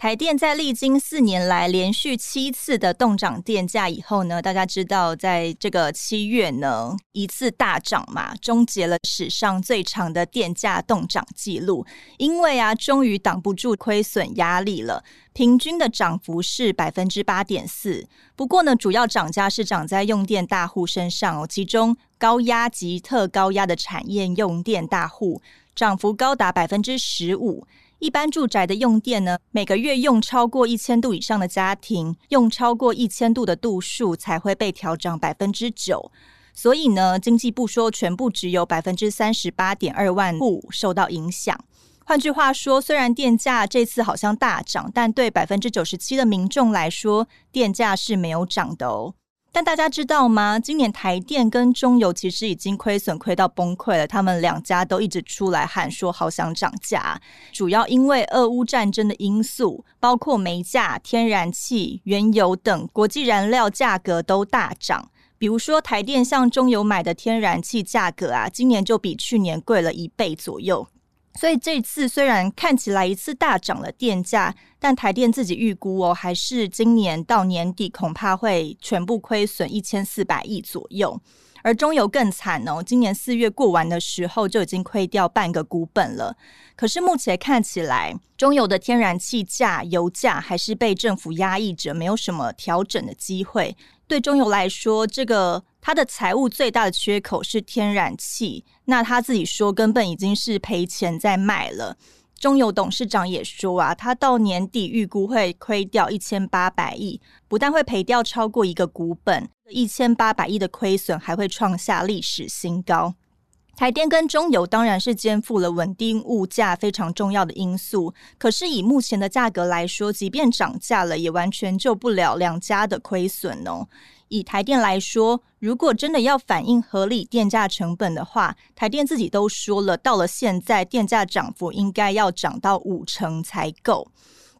台电在历经四年来连续七次的动涨电价以后呢，大家知道，在这个七月呢，一次大涨嘛，终结了史上最长的电价动涨记录。因为啊，终于挡不住亏损压力了，平均的涨幅是百分之八点四。不过呢，主要涨价是涨在用电大户身上哦，其中高压及特高压的产业用电大户涨幅高达百分之十五。一般住宅的用电呢，每个月用超过一千度以上的家庭，用超过一千度的度数才会被调涨百分之九。所以呢，经济部说，全部只有百分之三十八点二万户受到影响。换句话说，虽然电价这次好像大涨，但对百分之九十七的民众来说，电价是没有涨的哦。但大家知道吗？今年台电跟中油其实已经亏损亏到崩溃了，他们两家都一直出来喊说好想涨价，主要因为俄乌战争的因素，包括煤价、天然气、原油等国际燃料价格都大涨。比如说台电向中油买的天然气价格啊，今年就比去年贵了一倍左右。所以这次虽然看起来一次大涨了电价，但台电自己预估哦，还是今年到年底恐怕会全部亏损一千四百亿左右。而中油更惨哦，今年四月过完的时候就已经亏掉半个股本了。可是目前看起来，中油的天然气价、油价还是被政府压抑着，没有什么调整的机会。对中油来说，这个它的财务最大的缺口是天然气。那他自己说，根本已经是赔钱在卖了。中油董事长也说啊，他到年底预估会亏掉一千八百亿，不但会赔掉超过一个股本，一千八百亿的亏损还会创下历史新高。台电跟中油当然是肩负了稳定物价非常重要的因素，可是以目前的价格来说，即便涨价了，也完全救不了两家的亏损哦。以台电来说，如果真的要反映合理电价成本的话，台电自己都说了，到了现在电价涨幅应该要涨到五成才够。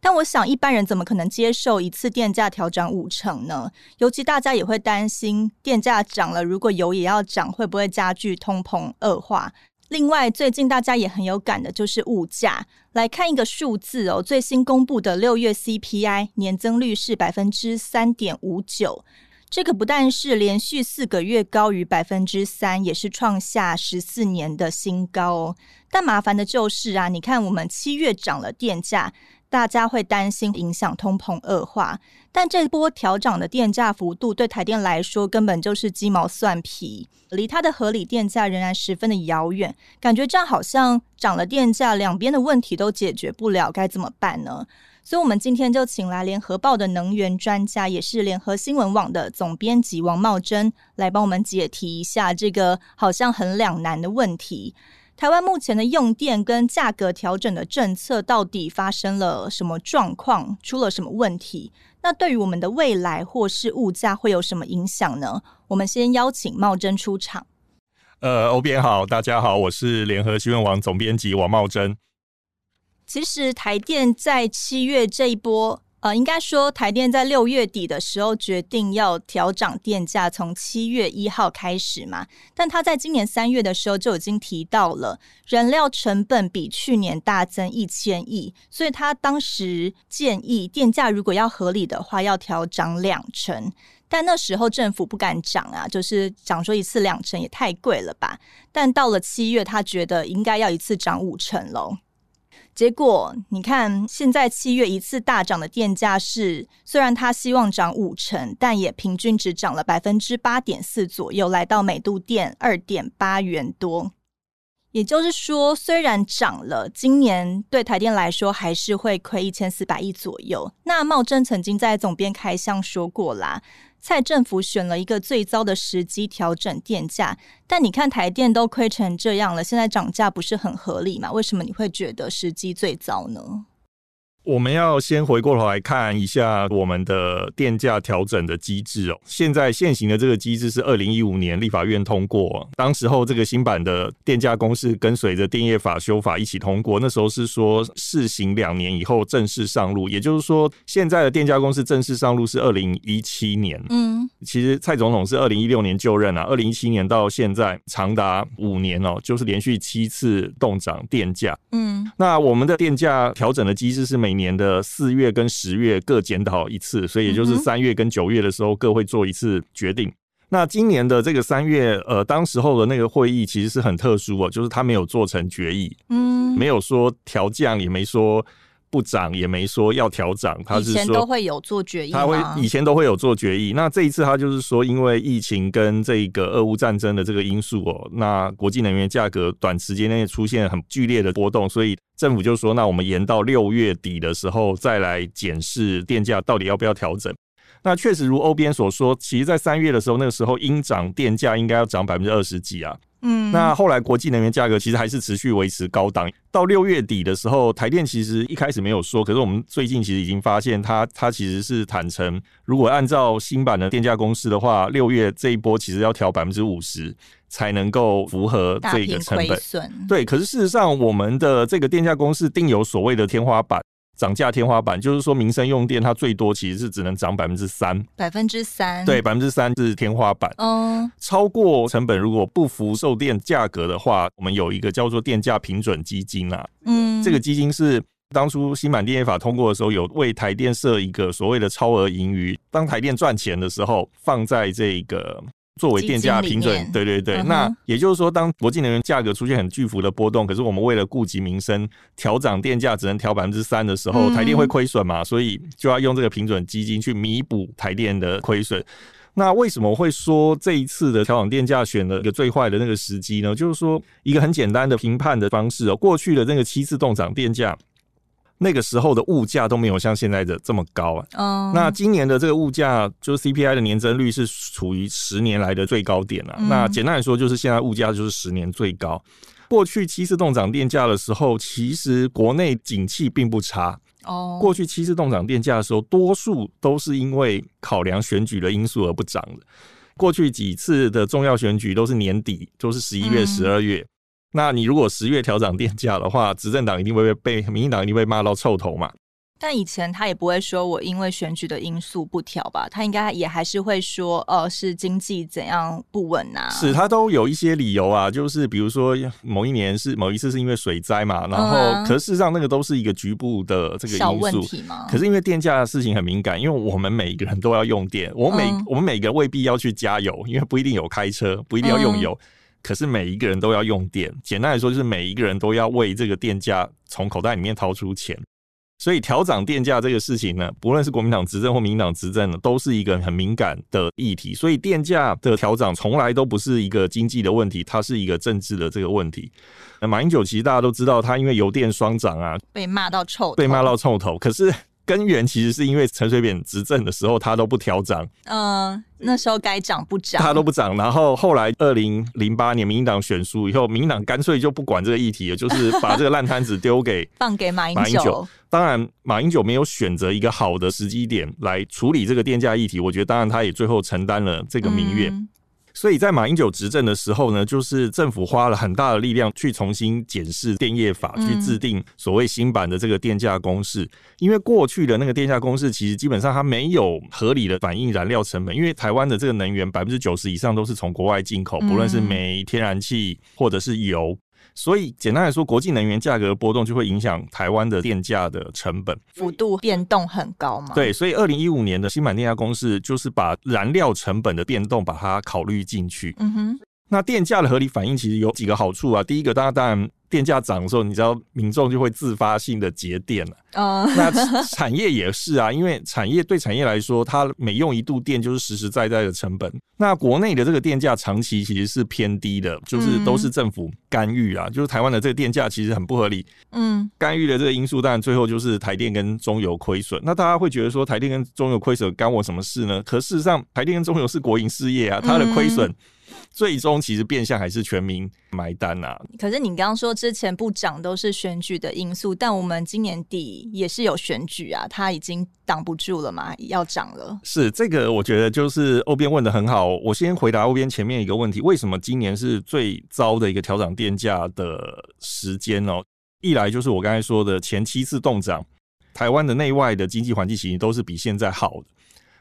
但我想，一般人怎么可能接受一次电价调涨五成呢？尤其大家也会担心，电价涨了，如果油也要涨，会不会加剧通膨恶化？另外，最近大家也很有感的就是物价。来看一个数字哦，最新公布的六月 CPI 年增率是百分之三点五九，这个不但是连续四个月高于百分之三，也是创下十四年的新高哦。但麻烦的就是啊，你看我们七月涨了电价。大家会担心影响通膨恶化，但这波调涨的电价幅度对台电来说根本就是鸡毛蒜皮，离它的合理电价仍然十分的遥远。感觉这样好像涨了电价，两边的问题都解决不了，该怎么办呢？所以，我们今天就请来联合报的能源专家，也是联合新闻网的总编辑王茂贞来帮我们解题一下这个好像很两难的问题。台湾目前的用电跟价格调整的政策到底发生了什么状况？出了什么问题？那对于我们的未来或是物价会有什么影响呢？我们先邀请茂贞出场。呃，欧编好，大家好，我是联合新闻网总编辑王茂贞。其实台电在七月这一波。呃，应该说，台电在六月底的时候决定要调涨电价，从七月一号开始嘛。但他在今年三月的时候就已经提到了，燃料成本比去年大增一千亿，所以他当时建议电价如果要合理的话，要调涨两成。但那时候政府不敢涨啊，就是涨说一次两成也太贵了吧。但到了七月，他觉得应该要一次涨五成喽。结果你看，现在七月一次大涨的电价是，虽然他希望涨五成，但也平均只涨了百分之八点四左右，来到每度电二点八元多。也就是说，虽然涨了，今年对台电来说还是会亏一千四百亿左右。那茂贞曾经在总编开箱说过啦。蔡政府选了一个最糟的时机调整电价，但你看台电都亏成这样了，现在涨价不是很合理吗？为什么你会觉得时机最糟呢？我们要先回过头来看一下我们的电价调整的机制哦。现在现行的这个机制是二零一五年立法院通过，当时候这个新版的电价公式跟随着电业法修法一起通过。那时候是说试行两年以后正式上路，也就是说现在的电价公式正式上路是二零一七年。嗯，其实蔡总统是二零一六年就任啊，二零一七年到现在长达五年哦，就是连续七次动涨电价。嗯，那我们的电价调整的机制是每每年的四月跟十月各检讨一次，所以也就是三月跟九月的时候各会做一次决定。那今年的这个三月，呃，当时候的那个会议其实是很特殊哦，就是他没有做成决议，嗯，没有说调降，也没说。不涨也没说要调涨，他是说以前都会有做决议，他会以前都会有做决议。那这一次他就是说，因为疫情跟这个俄乌战争的这个因素哦，那国际能源价格短时间内出现很剧烈的波动，所以政府就说，那我们延到六月底的时候再来检视电价到底要不要调整。那确实如欧边所说，其实在三月的时候，那个时候应涨电价应该要涨百分之二十几啊。嗯，那后来国际能源价格其实还是持续维持高档。到六月底的时候，台电其实一开始没有说，可是我们最近其实已经发现它，它它其实是坦诚，如果按照新版的电价公式的话，六月这一波其实要调百分之五十才能够符合这个成本。对，可是事实上，我们的这个电价公式定有所谓的天花板。涨价天花板就是说，民生用电它最多其实是只能涨百分之三，百分之三，对，百分之三是天花板。嗯，超过成本如果不符售电价格的话，我们有一个叫做电价平准基金啊。嗯，这个基金是当初新版电业法通过的时候，有为台电设一个所谓的超额盈余，当台电赚钱的时候，放在这个。作为电价平准，对对对，嗯、那也就是说，当国际能源价格出现很巨幅的波动，可是我们为了顾及民生，调涨电价只能调百分之三的时候，台电会亏损嘛？所以就要用这个平准基金去弥补台电的亏损。那为什么会说这一次的调涨电价选了一个最坏的那个时机呢？就是说一个很简单的评判的方式哦，过去的那个七次动涨电价。那个时候的物价都没有像现在的这么高啊。嗯，那今年的这个物价，就是 CPI 的年增率是处于十年来的最高点了。那简单来说，就是现在物价就是十年最高。过去七次动涨电价的时候，其实国内景气并不差。哦，过去七次动涨电价的时候，多数都是因为考量选举的因素而不涨的。过去几次的重要选举都是年底，都是十一月、十二月。那你如果十月调涨电价的话，执政党一定会被民进党一定会骂到臭头嘛。但以前他也不会说我因为选举的因素不调吧，他应该也还是会说，哦，是经济怎样不稳啊。是他都有一些理由啊，就是比如说某一年是某一次是因为水灾嘛，然后、嗯啊、可是事实上那个都是一个局部的这个因素。小问题嘛。可是因为电价的事情很敏感，因为我们每一个人都要用电，我们每、嗯、我们每个未必要去加油，因为不一定有开车，不一定要用油。嗯可是每一个人都要用电，简单来说就是每一个人都要为这个电价从口袋里面掏出钱，所以调涨电价这个事情呢，不论是国民党执政或民进党执政呢，都是一个很敏感的议题。所以电价的调涨从来都不是一个经济的问题，它是一个政治的这个问题。那马英九其实大家都知道，他因为油电双涨啊，被骂到臭，被骂到臭头。可是。根源其实是因为陈水扁执政的时候，他都不调涨。嗯，那时候该涨不涨，他都不涨。然后后来二零零八年民进党选输以后，民进党干脆就不管这个议题了，就是把这个烂摊子丢给 放给马英九。当然，马英九没有选择一个好的时机点来处理这个电价议题。我觉得，当然他也最后承担了这个民怨。嗯所以在马英九执政的时候呢，就是政府花了很大的力量去重新检视电业法，去制定所谓新版的这个电价公式。因为过去的那个电价公式，其实基本上它没有合理的反映燃料成本，因为台湾的这个能源百分之九十以上都是从国外进口，不论是煤、天然气或者是油。所以简单来说，国际能源价格波动就会影响台湾的电价的成本，幅度变动很高嘛？对，所以二零一五年的新版电价公式就是把燃料成本的变动把它考虑进去。嗯哼，那电价的合理反应其实有几个好处啊。第一个，大家当然。电价涨的时候，你知道民众就会自发性的节电了。嗯，那产业也是啊，因为产业对产业来说，它每用一度电就是实实在在的成本。那国内的这个电价长期其实是偏低的，就是都是政府干预啊，就是台湾的这个电价其实很不合理。嗯，干预的这个因素，当然最后就是台电跟中油亏损。那大家会觉得说，台电跟中油亏损干我什么事呢？可事实上，台电跟中油是国营事业啊，它的亏损。最终其实变相还是全民买单呐、啊。可是你刚刚说之前不涨都是选举的因素，但我们今年底也是有选举啊，它已经挡不住了嘛，要涨了。是这个，我觉得就是欧边问的很好。我先回答欧边前面一个问题：为什么今年是最糟的一个调涨电价的时间哦？一来就是我刚才说的前七次动涨，台湾的内外的经济环境其实都是比现在好的。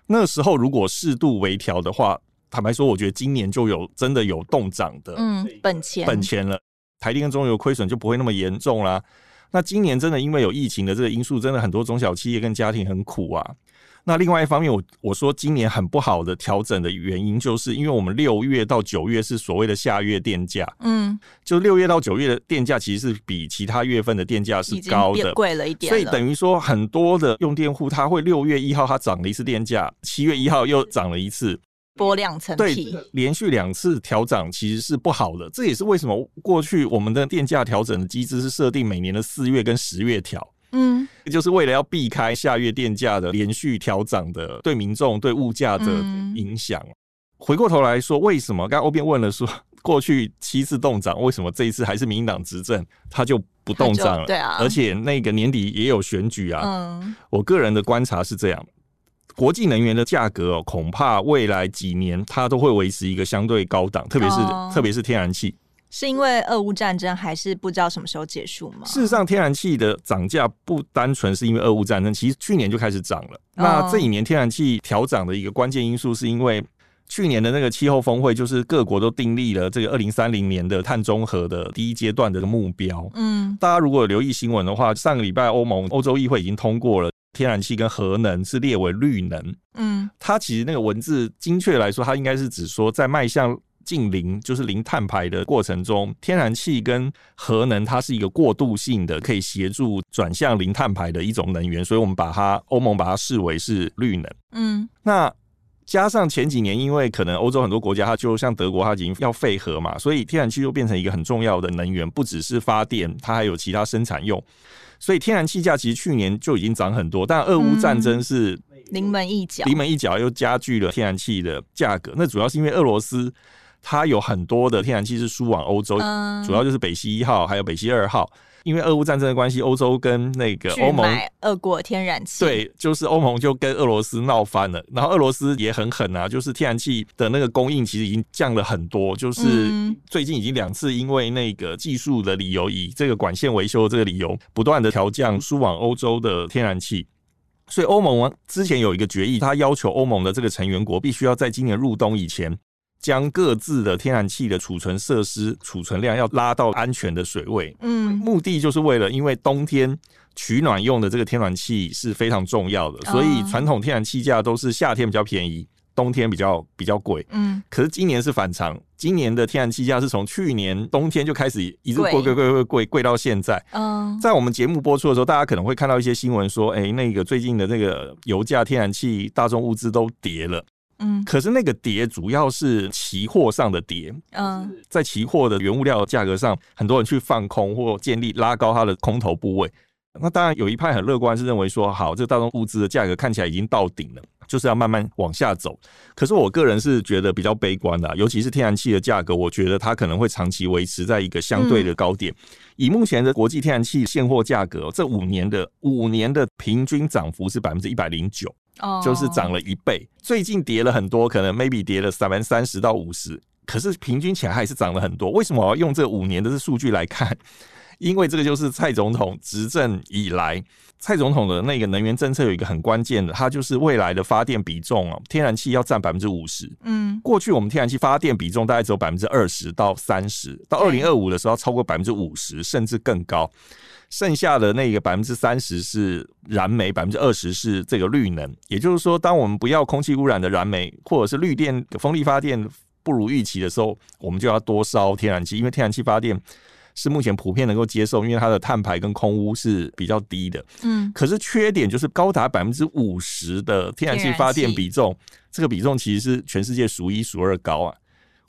那时候如果适度微调的话，坦白说，我觉得今年就有真的有动涨的嗯本钱本钱了，台电跟中油亏损就不会那么严重啦。那今年真的因为有疫情的这个因素，真的很多中小企业跟家庭很苦啊。那另外一方面，我我说今年很不好的调整的原因，就是因为我们六月到九月是所谓的下月电价，嗯，就六月到九月的电价其实是比其他月份的电价是高的，贵了一点，所以等于说很多的用电户他会六月一号他涨了一次电价，七月一号又涨了一次，剥两层皮，对，连续两次调涨其实是不好的。这也是为什么过去我们的电价调整的机制是设定每年的四月跟十月调。嗯，就是为了要避开下月电价的连续调涨的对民众对物价的影响。嗯、回过头来说，为什么刚刚欧编问了说，过去七次动涨，为什么这一次还是民进党执政，他就不动涨了？对啊，而且那个年底也有选举啊。嗯，我个人的观察是这样，国际能源的价格哦，恐怕未来几年它都会维持一个相对高档，特别是、哦、特别是天然气。是因为俄乌战争，还是不知道什么时候结束吗？事实上，天然气的涨价不单纯是因为俄乌战争，其实去年就开始涨了。哦、那这一年天然气调涨的一个关键因素，是因为去年的那个气候峰会，就是各国都订立了这个二零三零年的碳中和的第一阶段的目标。嗯，大家如果有留意新闻的话，上个礼拜欧盟欧洲议会已经通过了天然气跟核能是列为绿能。嗯，它其实那个文字精确来说，它应该是指说在迈向。近零就是零碳排的过程中，天然气跟核能它是一个过渡性的，可以协助转向零碳排的一种能源，所以我们把它欧盟把它视为是绿能。嗯，那加上前几年，因为可能欧洲很多国家它就像德国，它已经要废核嘛，所以天然气又变成一个很重要的能源，不只是发电，它还有其他生产用。所以天然气价其实去年就已经涨很多，但俄乌战争是临门一脚，临门一脚又加剧了天然气的价格。那主要是因为俄罗斯。它有很多的天然气是输往欧洲，嗯、主要就是北溪一号还有北溪二号。因为俄乌战争的关系，欧洲跟那个欧盟买俄国天然气，对，就是欧盟就跟俄罗斯闹翻了。然后俄罗斯也很狠啊，就是天然气的那个供应其实已经降了很多，就是最近已经两次因为那个技术的理由，以这个管线维修的这个理由，不断的调降输往欧洲的天然气。所以欧盟之前有一个决议，它要求欧盟的这个成员国必须要在今年入冬以前。将各自的天然气的储存设施储存量要拉到安全的水位，嗯，目的就是为了，因为冬天取暖用的这个天然气是非常重要的，所以传统天然气价都是夏天比较便宜，冬天比较比较贵，嗯，可是今年是反常，今年的天然气价是从去年冬天就开始一直贵贵贵贵贵贵到现在，嗯，在我们节目播出的时候，大家可能会看到一些新闻说，哎，那个最近的那个油价、天然气、大宗物资都跌了。嗯，可是那个跌主要是期货上的跌，嗯，在期货的原物料价格上，很多人去放空或建立拉高它的空头部位。那当然有一派很乐观，是认为说，好，这个大宗物资的价格看起来已经到顶了，就是要慢慢往下走。可是我个人是觉得比较悲观的，尤其是天然气的价格，我觉得它可能会长期维持在一个相对的高点。以目前的国际天然气现货价格，这五年的五年的平均涨幅是百分之一百零九。就是涨了一倍，最近跌了很多，可能 maybe 跌了三分三十到五十，可是平均起来还是涨了很多。为什么我要用这五年的数据来看？因为这个就是蔡总统执政以来，蔡总统的那个能源政策有一个很关键的，它就是未来的发电比重哦，天然气要占百分之五十。嗯，过去我们天然气发电比重大概只有百分之二十到三十，到二零二五的时候超过百分之五十，甚至更高。剩下的那个百分之三十是燃煤，百分之二十是这个绿能。也就是说，当我们不要空气污染的燃煤，或者是绿电、风力发电不如预期的时候，我们就要多烧天然气，因为天然气发电是目前普遍能够接受，因为它的碳排跟空污是比较低的。嗯，可是缺点就是高达百分之五十的天然气发电比重，这个比重其实是全世界数一数二高啊。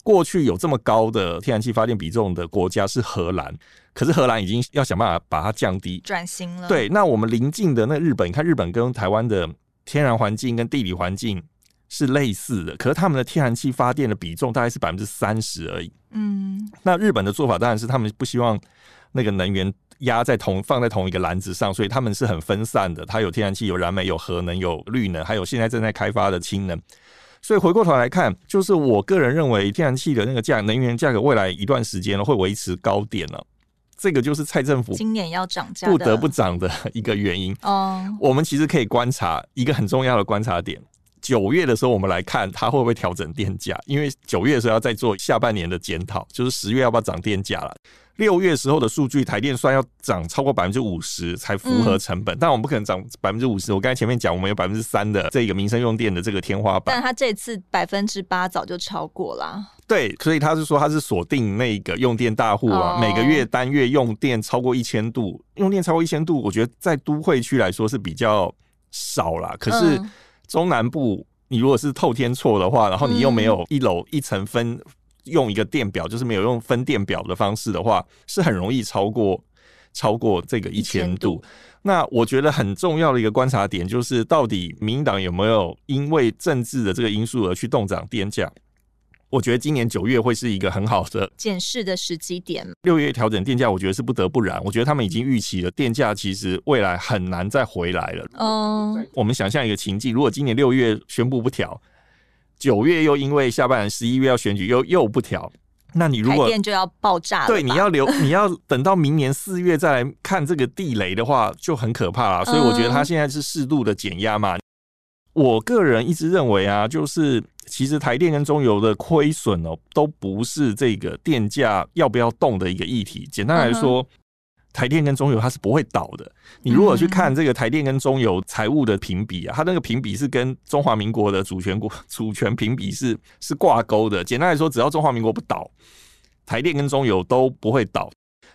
过去有这么高的天然气发电比重的国家是荷兰。可是荷兰已经要想办法把它降低，转型了。对，那我们邻近的那日本，你看日本跟台湾的天然环境跟地理环境是类似的，可是他们的天然气发电的比重大概是百分之三十而已。嗯，那日本的做法当然是他们不希望那个能源压在同放在同一个篮子上，所以他们是很分散的。它有天然气、有燃煤、有核能、有绿能，还有现在正在开发的氢能。所以回过头来看，就是我个人认为，天然气的那个价能源价格未来一段时间呢会维持高点了。这个就是蔡政府今年要涨价，不得不涨的一个原因。哦，我们其实可以观察一个很重要的观察点：九月的时候，我们来看它会不会调整电价，因为九月的时候要再做下半年的检讨，就是十月要不要涨电价了。六月时候的数据，台电算要涨超过百分之五十才符合成本，嗯、但我们不可能涨百分之五十。我刚才前面讲，我们有百分之三的这个民生用电的这个天花板，但他这次百分之八早就超过了。对，所以他是说他是锁定那个用电大户啊，哦、每个月单月用电超过一千度，用电超过一千度，我觉得在都会区来说是比较少啦。可是中南部，你如果是透天错的话，然后你又没有一楼一层分。用一个电表，就是没有用分电表的方式的话，是很容易超过超过这个一千度。那我觉得很重要的一个观察点，就是到底民进党有没有因为政治的这个因素而去动涨电价？我觉得今年九月会是一个很好的检视的时机点。六月调整电价，我觉得是不得不然。我觉得他们已经预期了电价其实未来很难再回来了。哦，我们想象一个情境，如果今年六月宣布不调。九月又因为下半年十一月要选举又又不调，那你如果台电就要爆炸了，对，你要留 你要等到明年四月再来看这个地雷的话，就很可怕了。所以我觉得他现在是适度的减压嘛。嗯、我个人一直认为啊，就是其实台电跟中油的亏损哦，都不是这个电价要不要动的一个议题。简单来说。嗯台电跟中油它是不会倒的。你如果去看这个台电跟中油财务的评比啊，它那个评比是跟中华民国的主权国 主权评比是是挂钩的。简单来说，只要中华民国不倒，台电跟中油都不会倒。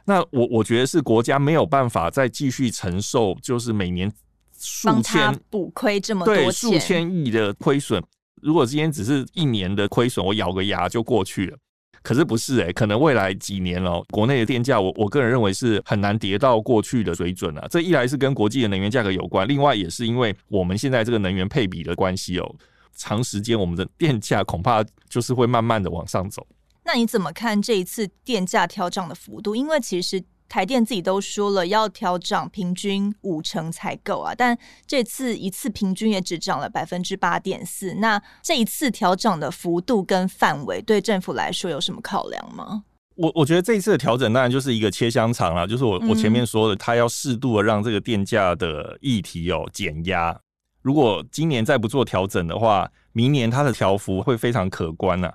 那我我觉得是国家没有办法再继续承受，就是每年数千补亏这么多对数千亿的亏损。如果今天只是一年的亏损，我咬个牙就过去了。可是不是诶、欸，可能未来几年哦，国内的电价，我我个人认为是很难跌到过去的水准啊。这一来是跟国际的能源价格有关，另外也是因为我们现在这个能源配比的关系哦，长时间我们的电价恐怕就是会慢慢的往上走。那你怎么看这一次电价调涨的幅度？因为其实。台电自己都说了要调涨平均五成才够啊，但这次一次平均也只涨了百分之八点四。那这一次调涨的幅度跟范围，对政府来说有什么考量吗？我我觉得这一次的调整当然就是一个切香肠啦，就是我我前面说的，它要适度的让这个电价的议题有减压。如果今年再不做调整的话，明年它的调幅会非常可观啊。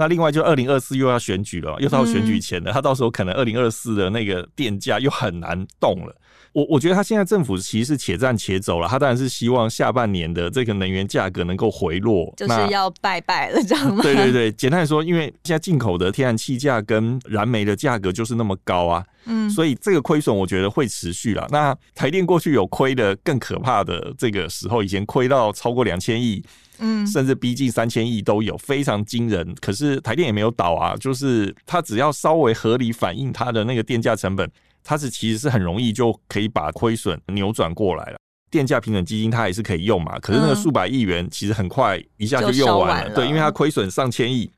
那另外就二零二四又要选举了，又到选举前了，他到时候可能二零二四的那个电价又很难动了。我我觉得他现在政府其实是且战且走了，他当然是希望下半年的这个能源价格能够回落，就是要拜拜了，这样吗？对对对，简单来说，因为现在进口的天然气价跟燃煤的价格就是那么高啊，嗯，所以这个亏损我觉得会持续了。那台电过去有亏的更可怕的这个时候，以前亏到超过两千亿。嗯，甚至逼近三千亿都有，非常惊人。可是台电也没有倒啊，就是它只要稍微合理反映它的那个电价成本，它是其实是很容易就可以把亏损扭转过来了。电价平准基金它也是可以用嘛，可是那个数百亿元其实很快一下就用完了，完了对，因为它亏损上千亿，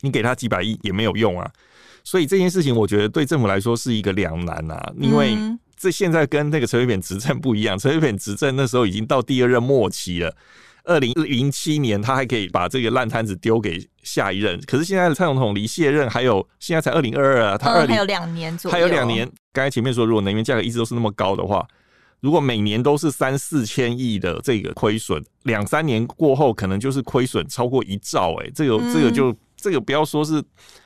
你给它几百亿也没有用啊。所以这件事情我觉得对政府来说是一个两难啊，因为这现在跟那个陈水扁执政不一样，陈水扁执政那时候已经到第二任末期了。二零零七年，他还可以把这个烂摊子丢给下一任。可是现在的蔡总统离卸任还有，现在才二零二二啊，他二零、嗯、还有两年左右，还有两年。刚才前面说，如果能源价格一直都是那么高的话，如果每年都是三四千亿的这个亏损，两三年过后可能就是亏损超过一兆。哎，这个这个就这个不要说是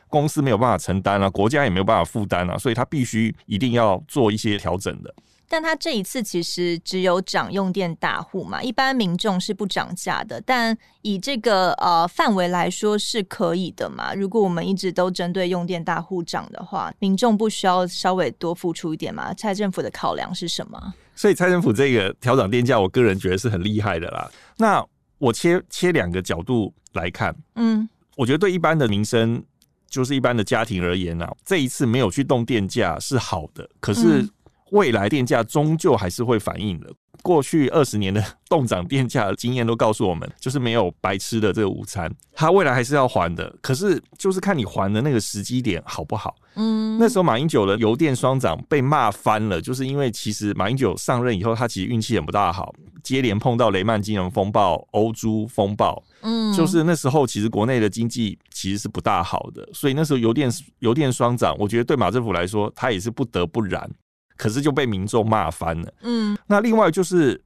公司没有办法承担啊，国家也没有办法负担啊，所以他必须一定要做一些调整的。但他这一次其实只有涨用电大户嘛，一般民众是不涨价的。但以这个呃范围来说是可以的嘛？如果我们一直都针对用电大户涨的话，民众不需要稍微多付出一点嘛？蔡政府的考量是什么？所以蔡政府这个调涨电价，我个人觉得是很厉害的啦。那我切切两个角度来看，嗯，我觉得对一般的民生，就是一般的家庭而言啊，这一次没有去动电价是好的，可是。嗯未来电价终究还是会反映的，过去二十年的 冻涨电价经验都告诉我们，就是没有白吃的这个午餐，它未来还是要还的。可是就是看你还的那个时机点好不好。嗯，那时候马英九的油电双涨被骂翻了，就是因为其实马英九上任以后，他其实运气也不大好，接连碰到雷曼金融风暴、欧猪风暴。嗯，就是那时候其实国内的经济其实是不大好的，所以那时候油电油电双涨，我觉得对马政府来说，他也是不得不然。可是就被民众骂翻了。嗯，那另外就是，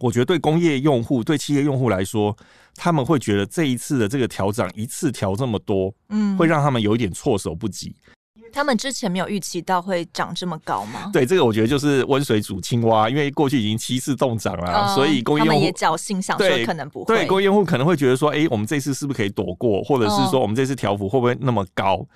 我觉得对工业用户、对企业用户来说，他们会觉得这一次的这个调涨，一次调这么多，嗯，会让他们有一点措手不及。他们之前没有预期到会涨这么高吗？对，这个我觉得就是温水煮青蛙，因为过去已经七次动涨了，哦、所以工业用户也侥幸想说可能不会。对，工业用户可能会觉得说，哎、欸，我们这次是不是可以躲过，或者是说我们这次调幅会不会那么高？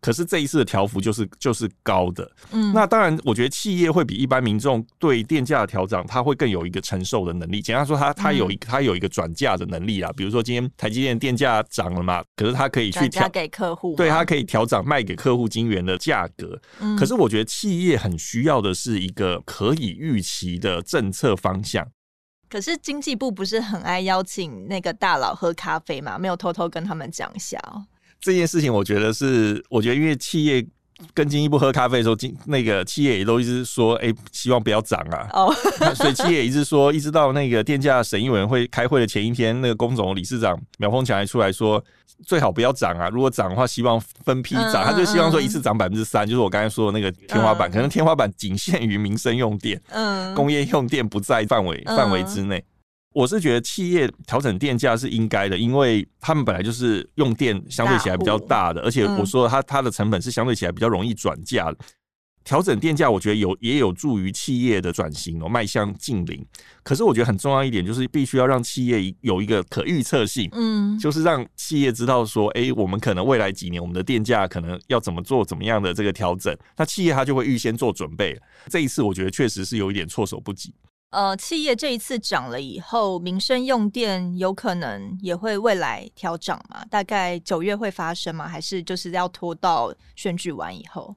可是这一次的调幅就是就是高的，嗯，那当然，我觉得企业会比一般民众对电价的调整，它会更有一个承受的能力。简单说，它它有一它有一个转嫁的能力啊。比如说今天台积电电价涨了嘛，可是它可以去调给客户，对，它可以调涨卖给客户晶圆的价格。嗯，可是我觉得企业很需要的是一个可以预期的政策方向。可是经济部不是很爱邀请那个大佬喝咖啡嘛？没有偷偷跟他们讲一下哦。这件事情，我觉得是，我觉得因为企业跟进一步喝咖啡的时候，经那个企业也都一直说，哎、欸，希望不要涨啊。哦，oh. 所以企业一直说，一直到那个电价审议委员会开会的前一天，那个工总理事长苗丰强还出来说，最好不要涨啊，如果涨的话，希望分批涨。他就希望说一次涨百分之三，就是我刚才说的那个天花板，可能天花板仅限于民生用电，嗯，工业用电不在范围范围之内。我是觉得企业调整电价是应该的，因为他们本来就是用电相对起来比较大的，而且我说它它的成本是相对起来比较容易转嫁的。调整电价，我觉得有也有助于企业的转型哦，迈向近零。可是我觉得很重要一点就是必须要让企业有一个可预测性，嗯，就是让企业知道说，哎，我们可能未来几年我们的电价可能要怎么做怎么样的这个调整，那企业它就会预先做准备。这一次我觉得确实是有一点措手不及。呃，企业这一次涨了以后，民生用电有可能也会未来调涨吗？大概九月会发生吗？还是就是要拖到选举完以后？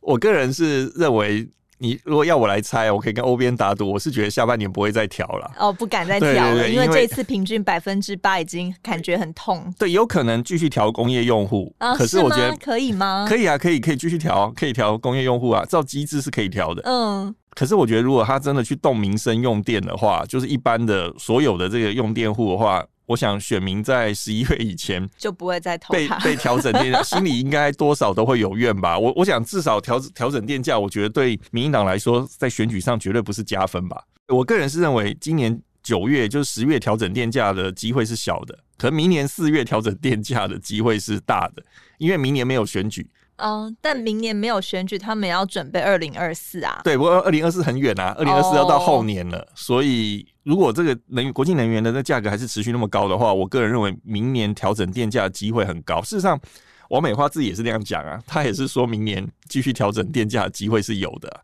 我个人是认为，你如果要我来猜，我可以跟欧边打赌，我是觉得下半年不会再调了。哦，不敢再调了，因为这一次平均百分之八已经感觉很痛。对，有可能继续调工业用户，啊、可是我觉得可以吗？可以啊，可以可以继续调，可以调工业用户啊，照机制是可以调的。嗯。可是我觉得，如果他真的去动民生用电的话，就是一般的所有的这个用电户的话，我想选民在十一月以前就不会再投被被调整电价，心里应该多少都会有怨吧。我我想至少调调整电价，我觉得对民进党来说，在选举上绝对不是加分吧。我个人是认为，今年九月就是十月调整电价的机会是小的，可能明年四月调整电价的机会是大的，因为明年没有选举。嗯，但明年没有选举，他们也要准备二零二四啊。对，不过二零二四很远啊，二零二四要到后年了。Oh. 所以，如果这个能源国际能源的那价格还是持续那么高的话，我个人认为明年调整电价的机会很高。事实上，王美花自己也是那样讲啊，她也是说明年继续调整电价的机会是有的啊。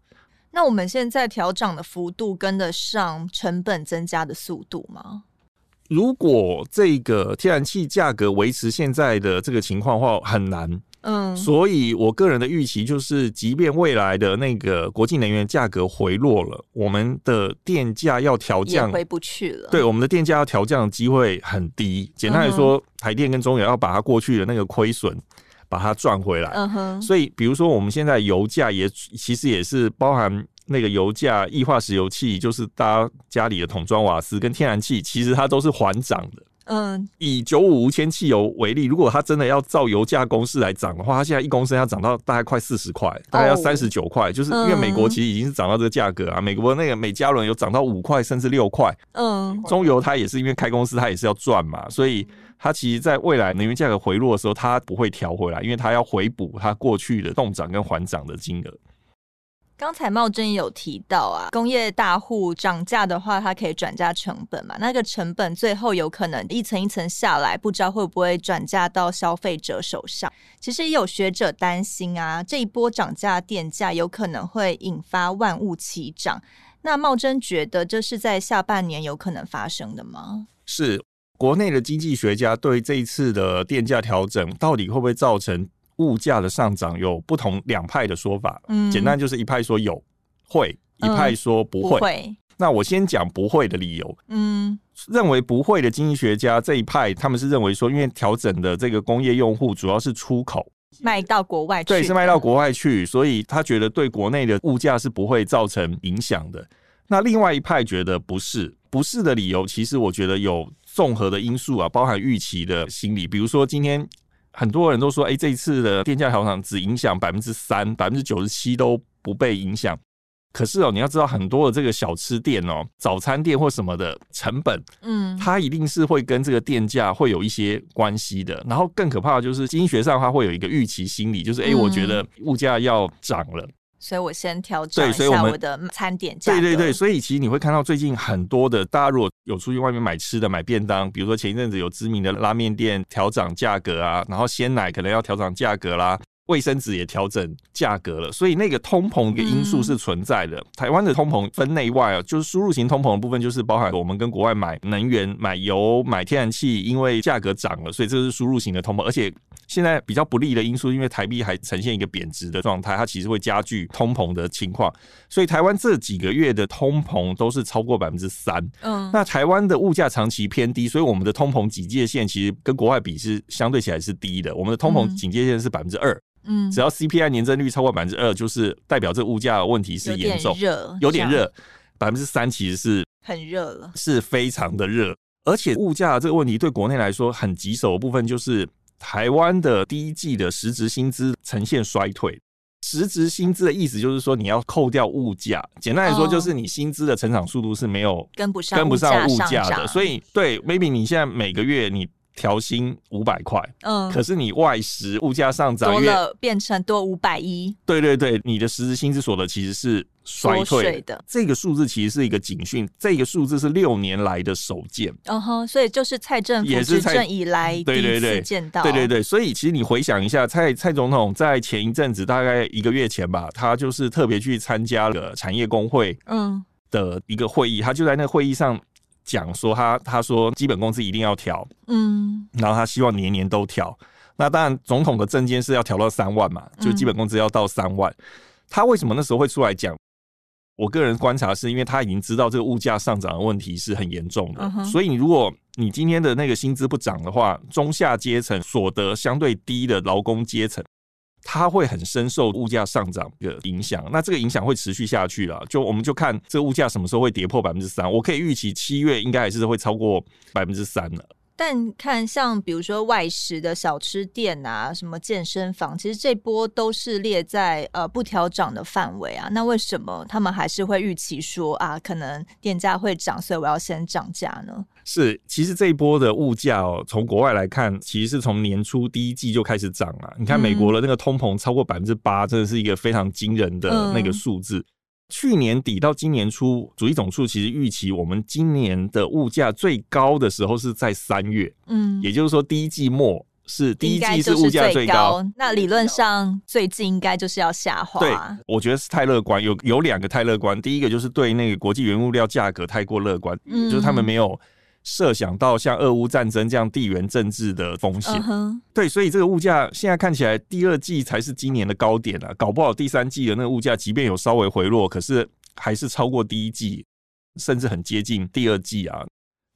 那我们现在调涨的幅度跟得上成本增加的速度吗？如果这个天然气价格维持现在的这个情况的话，很难。嗯，所以我个人的预期就是，即便未来的那个国际能源价格回落了，我们的电价要调降回不去了。对，我们的电价要调降的机会很低。简单来说，台电跟中油要把它过去的那个亏损把它赚回来。嗯哼。所以，比如说我们现在油价也其实也是包含那个油价，液化石油气就是大家家里的桶装瓦斯跟天然气，其实它都是缓涨的。嗯，以九五无铅汽油为例，如果它真的要照油价公式来涨的话，它现在一公升要涨到大概快四十块，大概要三十九块，就是因为美国其实已经是涨到这个价格啊。美国那个每加仑有涨到五块甚至六块。嗯，中油它也是因为开公司，它也是要赚嘛，所以它其实在未来能源价格回落的时候，它不会调回来，因为它要回补它过去的动涨跟缓涨的金额。刚才茂真有提到啊，工业大户涨价的话，它可以转嫁成本嘛？那个成本最后有可能一层一层下来，不知道会不会转嫁到消费者手上。其实也有学者担心啊，这一波涨价电价有可能会引发万物齐涨。那茂真觉得这是在下半年有可能发生的吗？是国内的经济学家对这一次的电价调整到底会不会造成？物价的上涨有不同两派的说法，嗯，简单就是一派说有会，一派说不会。嗯、不会。那我先讲不会的理由。嗯，认为不会的经济学家这一派，他们是认为说，因为调整的这个工业用户主要是出口，卖到国外去，对，是卖到国外去，所以他觉得对国内的物价是不会造成影响的。那另外一派觉得不是，不是的理由，其实我觉得有综合的因素啊，包含预期的心理，比如说今天很多人都说，哎、欸，这一次的电价调整只影响百分之三，百分之九十七都不被影响。可是哦，你要知道，很多的这个小吃店哦，早餐店或什么的成本，嗯，它一定是会跟这个电价会有一些关系的。然后更可怕的就是经济学上它会有一个预期心理，就是哎、欸，我觉得物价要涨了。所以我先调整一下我的餐点价。对对对，所以其实你会看到最近很多的，大家如果有出去外面买吃的、买便当，比如说前一阵子有知名的拉面店调涨价格啊，然后鲜奶可能要调涨价格啦。卫生纸也调整价格了，所以那个通膨的因素是存在的。嗯、台湾的通膨分内外啊，就是输入型通膨的部分，就是包含我们跟国外买能源、买油、买天然气，因为价格涨了，所以这是输入型的通膨。而且现在比较不利的因素，因为台币还呈现一个贬值的状态，它其实会加剧通膨的情况。所以台湾这几个月的通膨都是超过百分之三。嗯，那台湾的物价长期偏低，所以我们的通膨警戒线其实跟国外比是相对起来是低的。我们的通膨警戒线是百分之二。嗯，只要 CPI 年增率超过百分之二，就是代表这物价问题是严重，热，有点热。百分之三其实是很热了，是非常的热。而且物价这个问题对国内来说很棘手的部分，就是台湾的第一季的实质薪资呈现衰退。实质薪资的意思就是说，你要扣掉物价，简单来说就是你薪资的成长速度是没有跟不上跟不上物价的。所以，对，maybe 你现在每个月你。调薪五百块，嗯，可是你外食物价上涨，多了变成多五百一，对对对，你的实质薪资所得其实是衰退的。这个数字其实是一个警讯，这个数字是六年来的首见。嗯哼，所以就是蔡政府执政以来第一次见到，对对对。所以其实你回想一下，蔡蔡总统在前一阵子，大概一个月前吧，他就是特别去参加了产业工会嗯的一个会议，他就在那个会议上。讲说他他说基本工资一定要调，嗯，然后他希望年年都调。那当然，总统的政见是要调到三万嘛，就基本工资要到三万。嗯。他为什么那时候会出来讲？我个人观察是因为他已经知道这个物价上涨的问题是很严重的，嗯，所以如果你今天的那个薪资不涨的话，中下阶层所得相对低的劳工阶层。它会很深受物价上涨的影响，那这个影响会持续下去了。就我们就看这个物价什么时候会跌破百分之三，我可以预期七月应该还是会超过百分之三了。但看像比如说外食的小吃店啊，什么健身房，其实这波都是列在呃不调涨的范围啊。那为什么他们还是会预期说啊，可能电价会涨，所以我要先涨价呢？是，其实这一波的物价哦，从国外来看，其实是从年初第一季就开始涨了。你看美国的那个通膨超过百分之八，真的是一个非常惊人的那个数字。嗯去年底到今年初，主计总处其实预期我们今年的物价最高的时候是在三月，嗯，也就是说第一季末是第一季是物价最高，那理论上最近应该就是要下滑。对，我觉得是太乐观，有有两个太乐观，第一个就是对那个国际原物料价格太过乐观，嗯，就是他们没有。设想到像俄乌战争这样地缘政治的风险，uh-huh. 对，所以这个物价现在看起来第二季才是今年的高点啊，搞不好第三季的那个物价即便有稍微回落，可是还是超过第一季，甚至很接近第二季啊。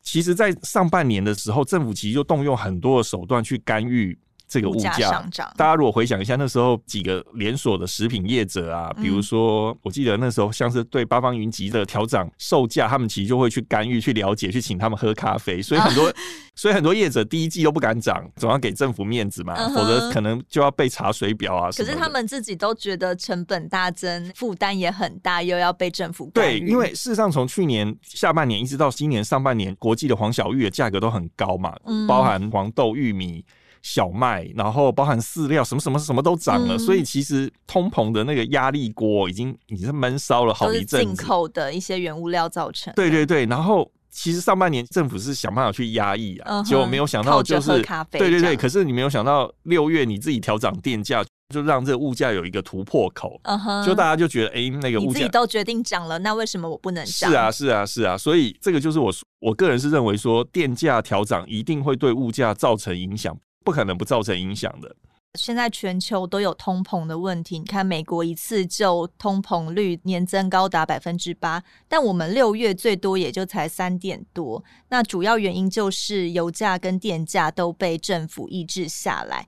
其实，在上半年的时候，政府其实就动用很多的手段去干预。这个物价上涨，大家如果回想一下，那时候几个连锁的食品业者啊，比如说，我记得那时候像是对八方云集的调涨售价，他们其实就会去干预、去了解、去请他们喝咖啡，所以很 多，所以很多业者第一季都不敢涨，总要给政府面子嘛，否则可能就要被查水表啊。可是他们自己都觉得成本大增，负担也很大，又要被政府对，因为事实上从去年下半年一直到今年上半年，国际的黄小玉的价格都很高嘛，包含黄豆、玉米。小麦，然后包含饲料，什么什么什么都涨了，嗯，所以其实通膨的那个压力锅已经已经闷烧了好一阵子。进口的一些原物料造成。对对对，然后其实上半年政府是想办法去压抑啊，结果没有想到就是对对对，可是你没有想到六月你自己调涨电价，就让这个物价有一个突破口，就大家就觉得哎，那个物价自己都决定涨了，那为什么我不能涨？是啊是啊是啊，所以这个就是我我个人是认为说电价调涨一定会对物价造成影响。不可能不造成影响的。现在全球都有通膨的问题，你看美国一次就通膨率年增高达百分之八，但我们六月最多也就才三点多。那主要原因就是油价跟电价都被政府抑制下来。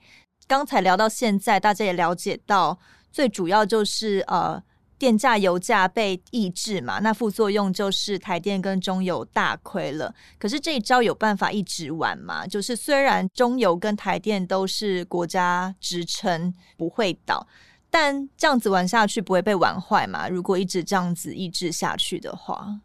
刚才聊到现在，大家也了解到，最主要就是呃。电价、油价被抑制嘛，那副作用就是台电跟中油大亏了。可是这一招有办法一直玩吗？就是虽然中油跟台电都是国家支撑，不会倒，但这样子玩下去不会被玩坏嘛？如果一直这样子抑制下去的话。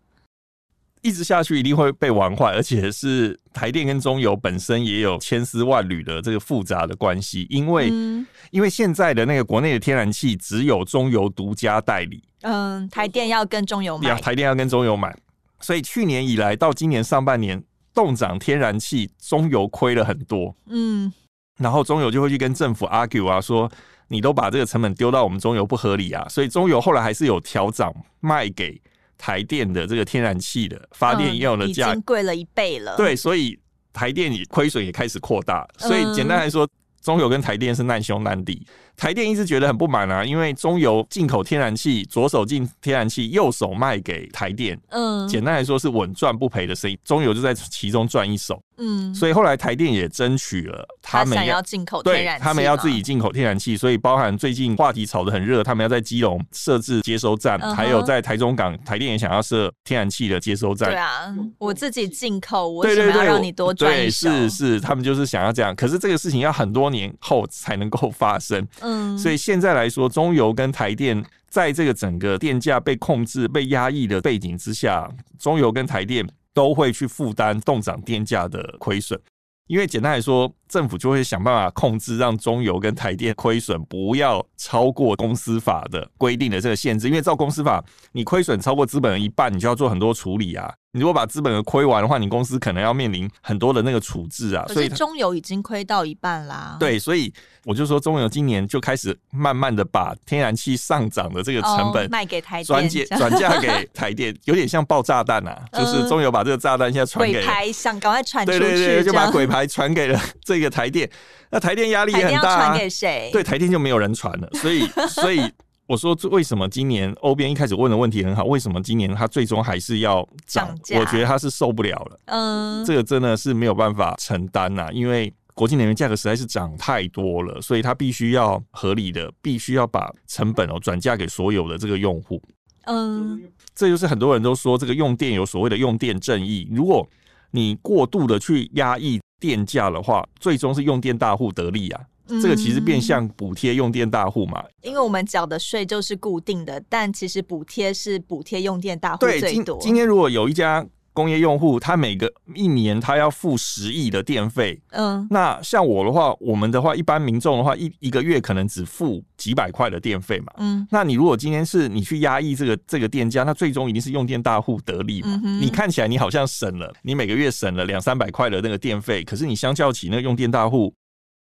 一直下去一定会被玩坏，而且是台电跟中油本身也有千丝万缕的这个复杂的关系，因为、嗯、因为现在的那个国内的天然气只有中油独家代理，嗯，台电要跟中油买，台电要跟中油买，所以去年以来到今年上半年冻涨天然气，中油亏了很多，嗯，然后中油就会去跟政府 argue 啊，说你都把这个成本丢到我们中油不合理啊，所以中油后来还是有调涨卖给。台电的这个天然气的发电用的价、嗯、已经贵了一倍了。对，所以台电也亏损也开始扩大。所以简单来说，中油跟台电是难兄难弟。台电一直觉得很不满啊，因为中油进口天然气，左手进天然气，右手卖给台电。嗯，简单来说是稳赚不赔的生意，中油就在其中赚一手。嗯，所以后来台电也争取了他们要进口天然气，他们要自己进口天然气，所以包含最近话题炒得很热，他们要在基隆设置接收站，嗯，还有在台中港，台电也想要设天然气的接收站。对啊，我自己进口，我为什么要让你多赚一手？是是，他们就是想要这样，可是这个事情要很多年后才能够发生。嗯，所以现在来说，中油跟台电在这个整个电价被控制、被压抑的背景之下，中油跟台电。都会去负担冻涨电价的亏损，因为简单来说，政府就会想办法控制，让中油跟台电亏损不要超过公司法的规定的这个限制。因为照公司法，你亏损超过资本的一半，你就要做很多处理啊。你如果把资本额亏完的话，你公司可能要面临很多的那个处置啊。所以中油已经亏到一半啦。对，所以我就说中油今年就开始慢慢的把天然气上涨的这个成本卖给台电，转借 转嫁给台电，有点像爆炸弹啊。就是中油把这个炸弹现在传给鬼牌，想赶快传出去，对对对，就把鬼牌传给了这个台电。那台电压力也很大啊。传给谁？对，台电就没有人传了。所以，所以。我说，为什么今年欧边一开始问的问题很好？为什么今年他最终还是要涨？我觉得他是受不了了。嗯，这个真的是没有办法承担呐，因为国际能源价格实在是涨太多了，所以他必须要合理的，必须要把成本哦转嫁给所有的这个用户。嗯，这就是很多人都说这个用电有所谓的用电正义。如果你过度的去压抑电价的话，最终是用电大户得利啊。这个其实变相补贴用电大户嘛，嗯，因为我们缴的税就是固定的，但其实补贴是补贴用电大户最多。今天如果有一家工业用户，他每个一年他要付十亿的电费，嗯，那像我的话，我们的话，一般民众的话，一一个月可能只付几百块的电费嘛，嗯，那你如果今天是你去压抑这个这个电价，那最终一定是用电大户得利嘛。嗯，你看起来你好像省了，你每个月省了两三百块的那个电费，可是你相较起那个用电大户。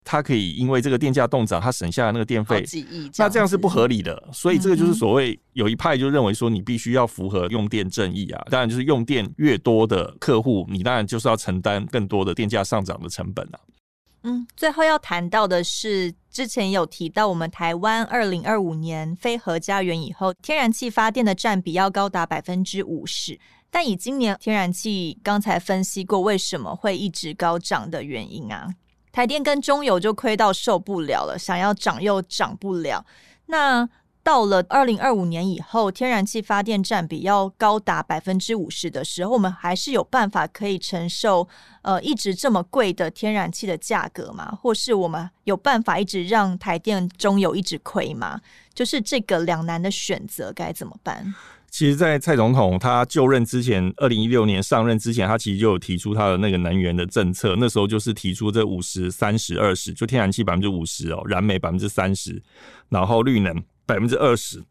他可以因为这个电价动涨，他省下的那个电费，那这样是不合理的。所以这个就是所谓有一派就认为说，你必须要符合用电正义啊。当然，就是用电越多的客户，你当然就是要承担更多的电价上涨的成本啊。嗯，最后要谈到的是，之前有提到我们台湾二零二五年非核家园以后，天然气发电的占比要高达百分之五十。但以今年天然气刚才分析过为什么会一直高涨的原因啊。台电跟中油就亏到受不了了，想要涨又涨不了。那到了二零二五年以后，天然气发电占比要高达百分之五十的时候，我们还是有办法可以承受呃一直这么贵的天然气的价格吗？或是我们有办法一直让台电、中油一直亏吗？就是这个两难的选择该怎么办？其实，在蔡总统他就任之前，二零一六年上任之前，他其实就有提出他的那个能源的政策。那时候就是提出这五十、三十、二十，就天然气百分之五十哦，燃煤百分之三十，然后绿能百分之二十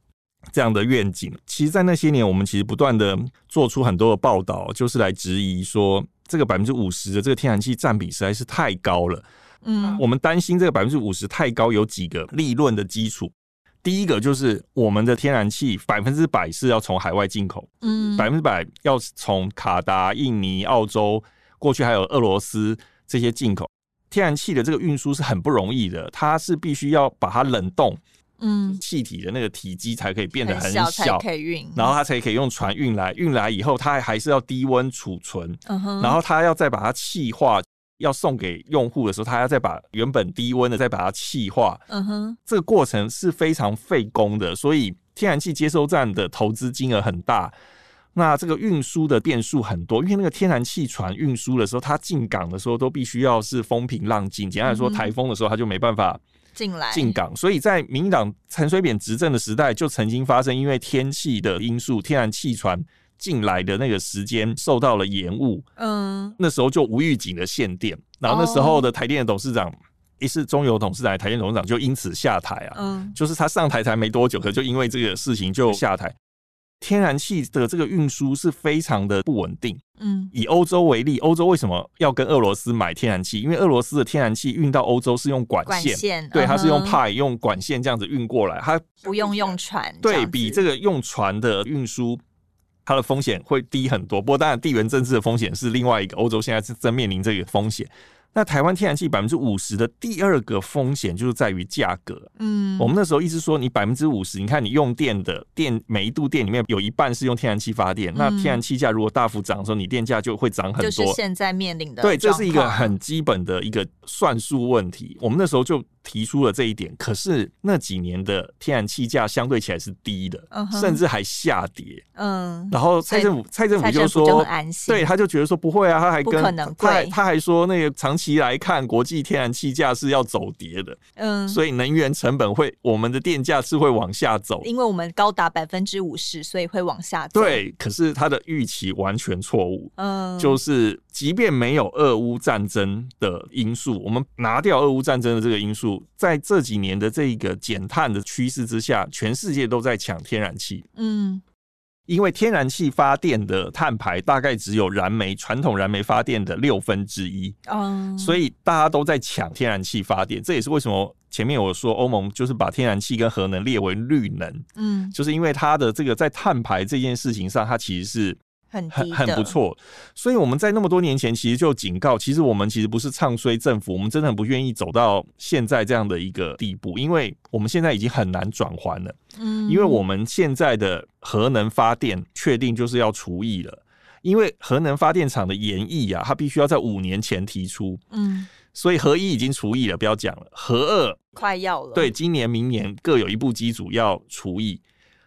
这样的愿景。其实，在那些年，我们其实不断的做出很多的报道，就是来质疑说，这个百分之五十的这个天然气占比实在是太高了。嗯，我们担心这个百分之五十太高，有几个利润的基础。第一个就是我们的天然气百分之百是要从海外进口，嗯，百分之百要从卡达、印尼、澳洲，过去还有俄罗斯这些进口。天然气的这个运输是很不容易的，它是必须要把它冷冻。嗯，气体的那个体积才可以变得很小，小可以运，然后它才可以用船运来，运来以后它还是要低温储存，然后它要再把它气化，要送给用户的时候，他要再把原本低温的再把它气化，嗯哼，这个过程是非常费工的，所以天然气接收站的投资金额很大，那这个运输的变数很多，因为那个天然气船运输的时候，它进港的时候都必须要是风平浪静，简单来说，台风的时候它就没办法。进来。进港，所以在民进党陈水扁执政的时代，就曾经发生因为天气的因素，天然气船进来的那个时间受到了延误。嗯，那时候就无预警的限电，然后那时候的台电的董事长，也是中油董事长，台电董事长就因此下台啊。嗯，就是他上台才没多久，可就因为这个事情就下台。天然气的这个运输是非常的不稳定。嗯，以欧洲为例，欧洲为什么要跟俄罗斯买天然气？因为俄罗斯的天然气运到欧洲是用管线，管线对，它是用派用管线这样子运过来，它不用用船，对，比这个用船的运输，它的风险会低很多。不过当然，地缘政治的风险是另外一个，欧洲现在是正面临这个风险。那台湾天然气百分之五十的第二个风险就是在于价格。嗯，我们那时候一直说，你百分之五十，你看你用电的电每一度电里面有一半是用天然气发电，嗯、那天然气价如果大幅涨的时候，你电价就会涨很多。就是现在面临的。对，这是一个很基本的一个算术问题。我们那时候就。提出了这一点，可是那几年的天然气价相对起来是低的，uh huh. 甚至还下跌。嗯，然后蔡政府蔡政府就说，就对，他就觉得说不会啊，他还跟他他还说那个长期来看，国际天然气价是要走跌的。嗯，所以能源成本会，我们的电价是会往下走，因为我们高达百分之五十，所以会往下走。对，可是他的预期完全错误。嗯，就是即便没有俄乌战争的因素，我们拿掉俄乌战争的这个因素。在这几年的这个减碳的趋势之下，全世界都在抢天然气。嗯，因为天然气发电的碳排大概只有燃煤传统燃煤发电的六分之一。嗯，所以大家都在抢天然气发电。这也是为什么前面我说欧盟就是把天然气跟核能列为绿能。嗯，就是因为它的这个在碳排这件事情上，它其实是。很很很不错，所以我们在那么多年前其实就警告，其实我们其实不是唱衰政府，我们真的很不愿意走到现在这样的一个地步，因为我们现在已经很难转换了。嗯，因为我们现在的核能发电确定就是要除役了，因为核能发电厂的延役啊，它必须要在五年前提出。嗯，所以核一已经除役了，不要讲了，核二快要了。对，今年明年各有一部机组要除役。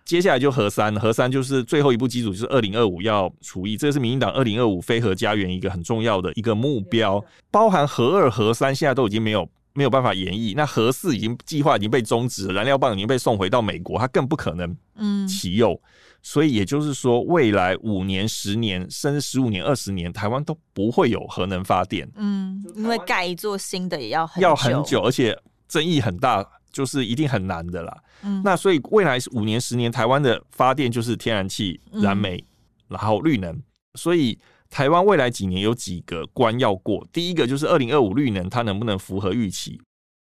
接下来就核三，核三就是最后一步机组，就是二零二五要除役，这个是民进党二零二五非核家园一个很重要的一个目标，包含核二、核三现在都已经没有没有办法延役，那核四已经计划已经被终止，燃料棒已经被送回到美国，它更不可能嗯。启用，所以也就是说，未来五年、十年甚至十五年、二十年，台湾都不会有核能发电，嗯，因为盖一座新的也要很要很久，而且争议很大。就是一定很难的啦。嗯，那所以未来五年、十年，台湾的发电就是天然气、燃煤，嗯、然后绿能。所以台湾未来几年有几个关要过。第一个就是二零二五绿能，它能不能符合预期？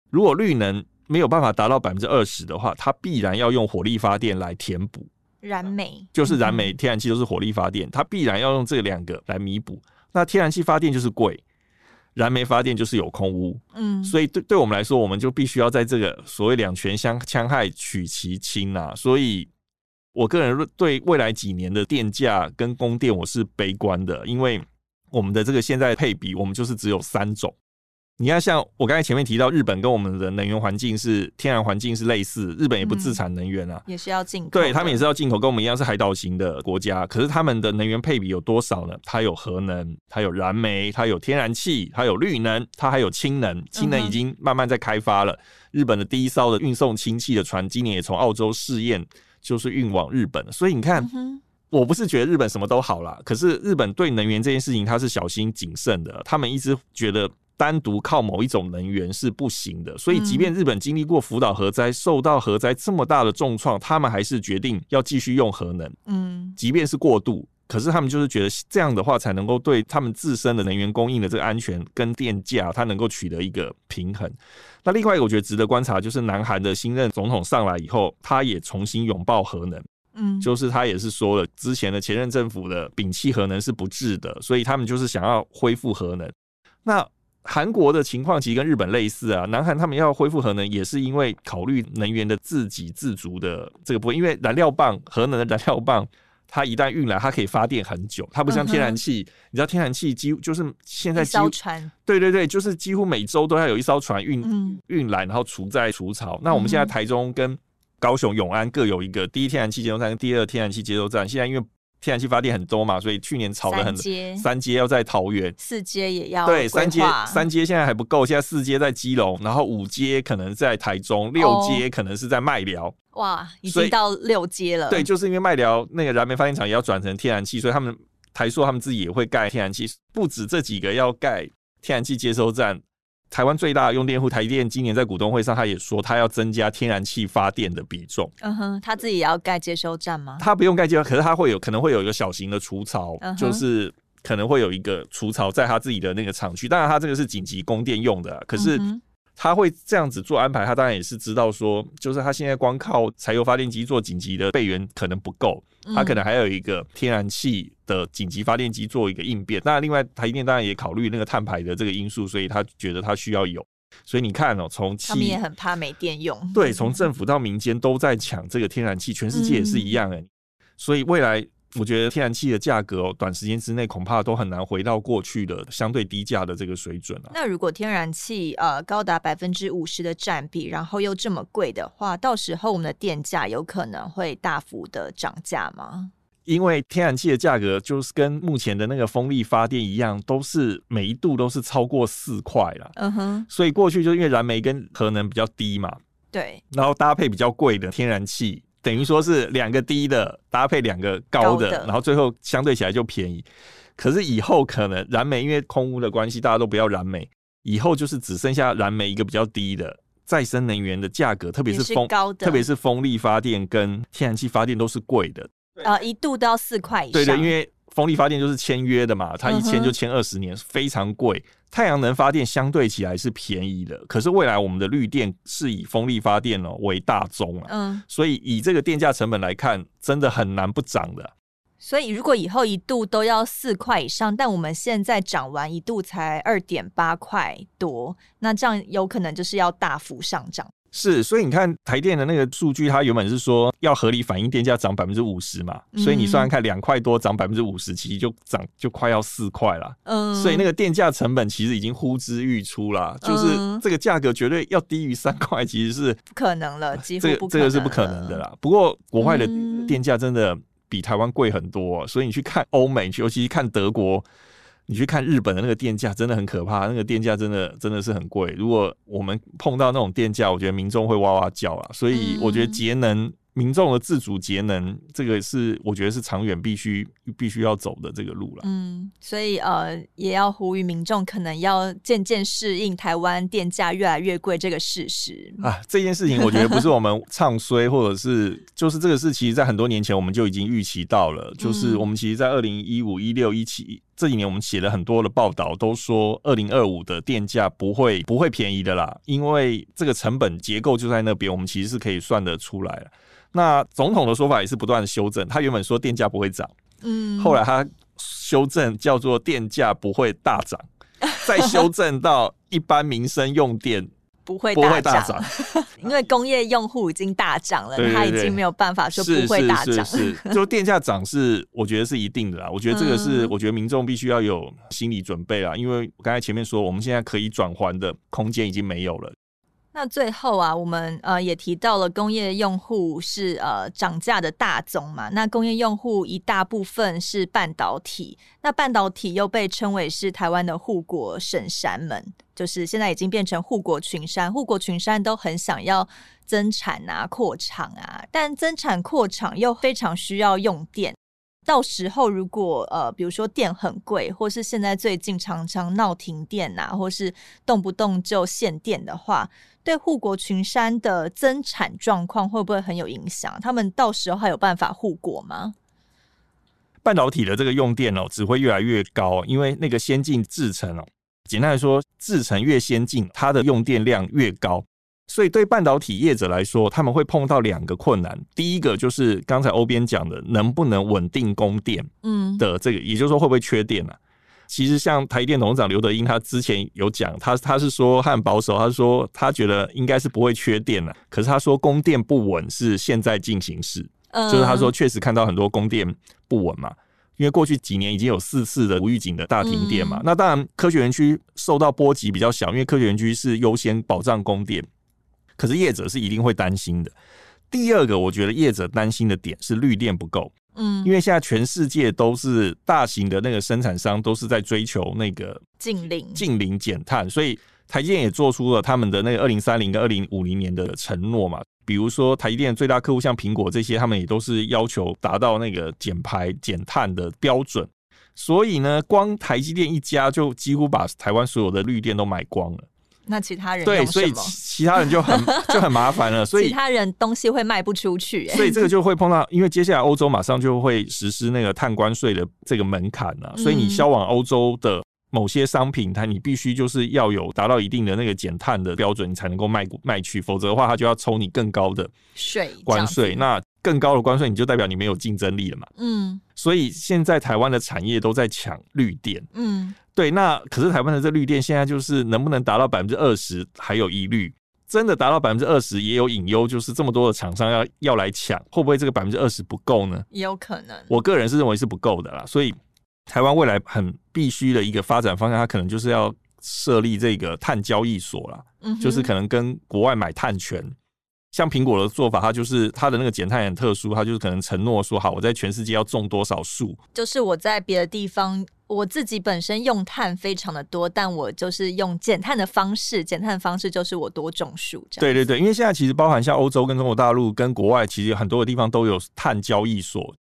如果绿能没有办法达到百分之二十的话，它必然要用火力发电来填补。燃煤就是燃煤、天然气都是火力发电，它必然要用这两个来弥补。那天然气发电就是贵。燃煤发电就是有空污，嗯，所以对对我们来说，我们就必须要在这个所谓两权相相害取其轻啊。所以，我个人对未来几年的电价跟供电我是悲观的，因为我们的这个现在配比，我们就是只有三种。你看，像我刚才前面提到，日本跟我们的能源环境是天然环境是类似，日本也不自产能源啊，也是要进口，对他们也是要进口，跟我们一样是海岛型的国家。可是他们的能源配比有多少呢？它有核能，它有燃煤，它有天然气，它有绿能，它还有氢能。氢能已经慢慢在开发了。日本的第一艘的运送氢气的船，今年也从澳洲试验，就是运往日本。所以你看，我不是觉得日本什么都好啦，可是日本对能源这件事情，它是小心谨慎的。他们一直觉得。单独靠某一种能源是不行的，所以即便日本经历过福岛核灾，受到核灾这么大的重创，他们还是决定要继续用核能。嗯，即便是过度，可是他们就是觉得这样的话才能够对他们自身的能源供应的这个安全跟电价，它能够取得一个平衡。那另外一个我觉得值得观察，就是南韩的新任总统上来以后，他也重新拥抱核能。嗯，就是他也是说了，之前的前任政府的摒弃核能是不智的，所以他们就是想要恢复核能。那韩国的情况其实跟日本类似啊，南韩他们要恢复核能，也是因为考虑能源的自给自足的这个部分，因为燃料棒核能的燃料棒，它一旦运来，它可以发电很久，它不像天然气，嗯、你知道天然气几乎就是现在几乎对对对，就是几乎每周都要有一艘船运运来，然后储在储槽。那我们现在台中跟高雄永安各有一个第一天然气接收站跟第二天然气接收站，现在因为。天然气发电很多嘛，所以去年炒的很。三阶要在桃园，四阶也要。对，三阶三阶现在还不够，现在四阶在基隆，然后五阶可能在台中，六阶可能是在麦寮。哇，已经到六阶了。对，就是因为麦寮那个燃煤发电厂也要转成天然气，所以他们台塑他们自己也会盖天然气，不止这几个要盖天然气接收站。台湾最大的用电户台电今年在股东会上，他也说他要增加天然气发电的比重。嗯哼，他自己也要盖接收站吗？他不用盖接收，可是他会有可能会有一个小型的除槽，嗯、就是可能会有一个除槽在他自己的那个厂区。当然，他这个是紧急供电用的，可是。嗯他会这样子做安排，他当然也是知道说，就是他现在光靠柴油发电机做紧急的备援可能不够，他可能还有一个天然气的紧急发电机做一个应变。那另外台电当然也考虑那个碳排的这个因素，所以他觉得他需要有。所以你看哦，从他们也很怕没电用，对，从政府到民间都在抢这个天然气，全世界也是一样诶。所以未来。我觉得天然气的价格哦，短时间之内恐怕都很难回到过去的相对低价的这个水准了。那如果天然气呃高达百分之五十的占比，然后又这么贵的话，到时候我们的电价有可能会大幅的涨价吗？因为天然气的价格就是跟目前的那个风力发电一样，都是每一度都是超过四块了。嗯哼，所以过去就因为燃煤跟核能比较低嘛，对，然后搭配比较贵的天然气。等于说是两个低的搭配两个高的，然后最后相对起来就便宜。可是以后可能燃煤因为空污的关系，大家都不要燃煤，以后就是只剩下燃煤一个比较低的再生能源的价格，特别是风，特别是风力发电跟天然气发电都是贵的。呃，一度都要四块以上。对对，因为。风力发电就是签约的嘛，它一签就签二十年，非常贵。太阳能发电相对起来是便宜的，可是未来我们的绿电是以风力发电哦为大宗啊，嗯，所以以这个电价成本来看，真的很难不涨的。所以如果以后一度都要四块以上，但我们现在涨完一度才二点八块多，那这样有可能就是要大幅上涨。是，所以你看台电的那个数据，它原本是说要合理反映电价涨百分之五十嘛，嗯、所以你算算看，两块多涨百分之五十，其实就涨就快要四块了。嗯，所以那个电价成本其实已经呼之欲出了，就是这个价格绝对要低于三块，其实是不可能了，几乎这个这个是不可能的啦。不过国外的电价真的比台湾贵很多，所以你去看欧美，尤其是看德国。你去看日本的那个电价，真的很可怕。那个电价真的真的是很贵。如果我们碰到那种电价，我觉得民众会哇哇叫啊。所以我觉得节能。民众的自主节能，这个是我觉得是长远必须必须要走的这个路了。嗯，所以呃，也要呼吁民众可能要渐渐适应台湾电价越来越贵这个事实啊。这件事情我觉得不是我们唱衰，或者是就是这个事，其实在很多年前我们就已经预期到了。就是我们其实，在二零一五、一六、一七这几年，我们写了很多的报道，都说二零二五的电价不会不会便宜的啦，因为这个成本结构就在那边，我们其实是可以算得出来了。那总统的说法也是不断的修正，他原本说电价不会涨，嗯，后来他修正叫做电价不会大涨，再修正到一般民生用电不会不会大涨，因为工业用户已经大涨了，他已经没有办法说不会大涨，是 就电价涨是我觉得是一定的啦，我觉得这个是我觉得民众必须要有心理准备啦，因为我刚才前面说我们现在可以转换的空间已经没有了。那最后啊，我们呃也提到了工业用户是呃涨价的大宗嘛。那工业用户一大部分是半导体，那半导体又被称为是台湾的护国神山们，就是现在已经变成护国群山，护国群山都很想要增产啊、扩厂啊，但增产扩厂又非常需要用电。到时候如果呃，比如说电很贵，或是现在最近常常闹停电啊，或是动不动就限电的话，对护国群山的增产状况会不会很有影响？他们到时候还有办法护国吗？半导体的这个用电哦，只会越来越高，因为那个先进制程哦，简单来说，制程越先进，它的用电量越高。所以，对半导体业者来说，他们会碰到两个困难。第一个就是刚才欧编讲的，能不能稳定供电？嗯，的这个，也就是说，会不会缺电啊？其实像台电董事长刘德英，他之前有讲，他他是说他很保守，他说他觉得应该是不会缺电了。可是他说供电不稳是现在进行式，嗯、就是他说确实看到很多供电不稳嘛。因为过去几年已经有四次的无预警的大停电嘛。嗯、那当然科学园区受到波及比较小，因为科学园区是优先保障供电。可是业者是一定会担心的。第二个，我觉得业者担心的点是绿电不够。嗯，因为现在全世界都是大型的那个生产商都是在追求那个近零、近零减碳，所以台积电也做出了他们的那个二零三零跟二零五零年的承诺嘛。比如说台积电最大客户像苹果这些，他们也都是要求达到那个减排减碳的标准。所以呢，光台积电一家就几乎把台湾所有的绿电都买光了。那其他人对，所以其他人就很 就很麻烦了。所以其他人东西会卖不出去，所以这个就会碰到，因为接下来欧洲马上就会实施那个碳关税的这个门槛了，所以你销往欧洲的某些商品，它你必须就是要有达到一定的那个减碳的标准，你才能够卖卖去，否则的话，它就要抽你更高的税关税。那更高的关税，你就代表你没有竞争力了嘛。嗯，所以现在台湾的产业都在抢绿电。嗯。对，那可是台湾的这绿电现在就是能不能达到百分之二十还有疑虑，真的达到百分之二十也有隐忧，就是这么多的厂商要要来抢，会不会这个百分之二十不够呢？也有可能，我个人是认为是不够的啦。所以台湾未来很必须的一个发展方向，它可能就是要设立这个碳交易所啦，嗯、就是可能跟国外买碳权。像苹果的做法，它就是它的那个减碳很特殊，它就是可能承诺说好，我在全世界要种多少树，就是我在别的地方。我自己本身用碳非常的多，但我就是用减碳的方式，减碳的方式就是我多种树。这样。对对对，因为现在其实包含像欧洲跟中国大陆跟国外，其实很多的地方都有碳交易所，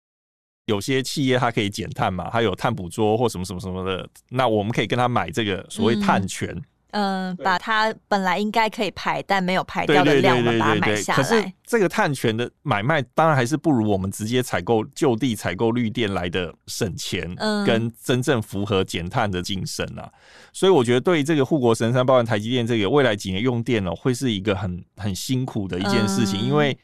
有些企业它可以减碳嘛，它有碳捕捉或什么什么什么的，那我们可以跟他买这个所谓碳权。嗯嗯、呃，把它本来应该可以排但没有排掉的量，我们把它买下来。可是这个碳权的买卖，当然还是不如我们直接采购就地采购绿电来的省钱，跟真正符合减碳的精神啊。所以我觉得，对于这个护国神山，包含台积电这个未来几年用电哦，会是一个很很辛苦的一件事情，因为。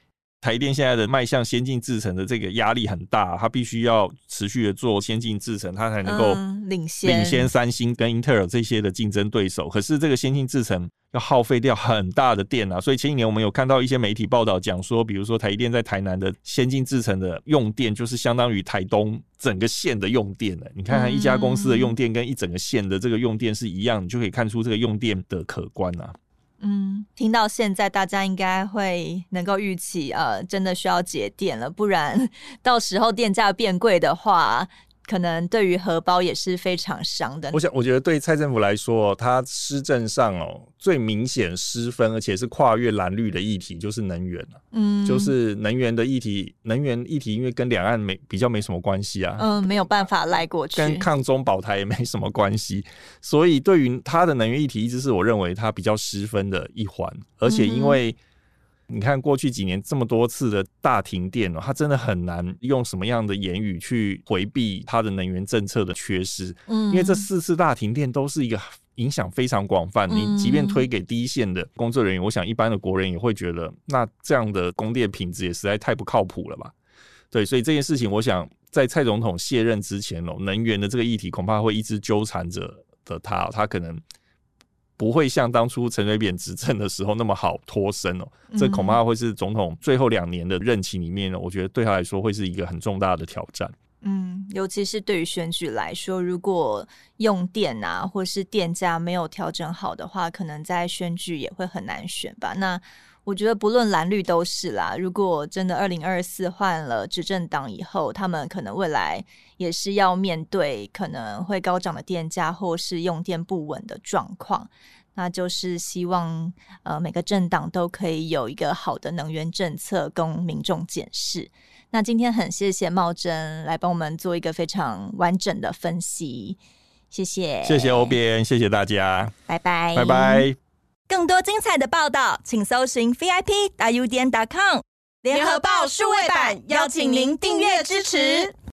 台电现在的迈向先进制程的这个压力很大，它必须要持续的做先进制程，它才能够领先领先三星跟英特尔这些的竞争对手。可是这个先进制程要耗费掉很大的电啊，所以前几年我们有看到一些媒体报道讲说，比如说台电在台南的先进制程的用电，就是相当于台东整个县的用电了。你看看一家公司的用电跟一整个县的这个用电是一样，你就可以看出这个用电的可观啊。嗯，听到现在，大家应该会能够预期，呃，真的需要节电了，不然到时候电价变贵的话。可能对于荷包也是非常伤的。我想，我觉得对蔡政府来说，它施政上哦最明显失分，而且是跨越蓝绿的议题，就是能源。嗯，就是能源的议题，能源议题因为跟两岸没比较没什么关系啊。嗯，没有办法赖过去。跟抗中保台也没什么关系，所以对于他的能源议题，一直是我认为他比较失分的一环，而且因为。你看过去几年这么多次的大停电哦，他真的很难用什么样的言语去回避它的能源政策的缺失。嗯，因为这四次大停电都是一个影响非常广泛。你即便推给第一线的工作人员，我想一般的国人也会觉得，那这样的供电品质也实在太不靠谱了吧？对，所以这件事情，我想在蔡总统卸任之前哦，能源的这个议题恐怕会一直纠缠着的他，他可能。不会像当初陈水扁执政的时候那么好脱身哦，这恐怕会是总统最后两年的任期里面呢，我觉得对他来说会是一个很重大的挑战。嗯，尤其是对于选举来说，如果用电啊或是电价没有调整好的话，可能在选举也会很难选吧。那我觉得不论蓝绿都是啦。如果真的二零二四换了执政党以后，他们可能未来也是要面对可能会高涨的电价或是用电不稳的状况。那就是希望呃每个政党都可以有一个好的能源政策供民众检视。那今天很谢谢茂珍来帮我们做一个非常完整的分析，谢谢，谢谢欧编，谢谢大家，拜拜，拜拜。更多精彩的报道，请搜寻 VIP 大 U 点 com 联合报数位版，邀请您订阅支持。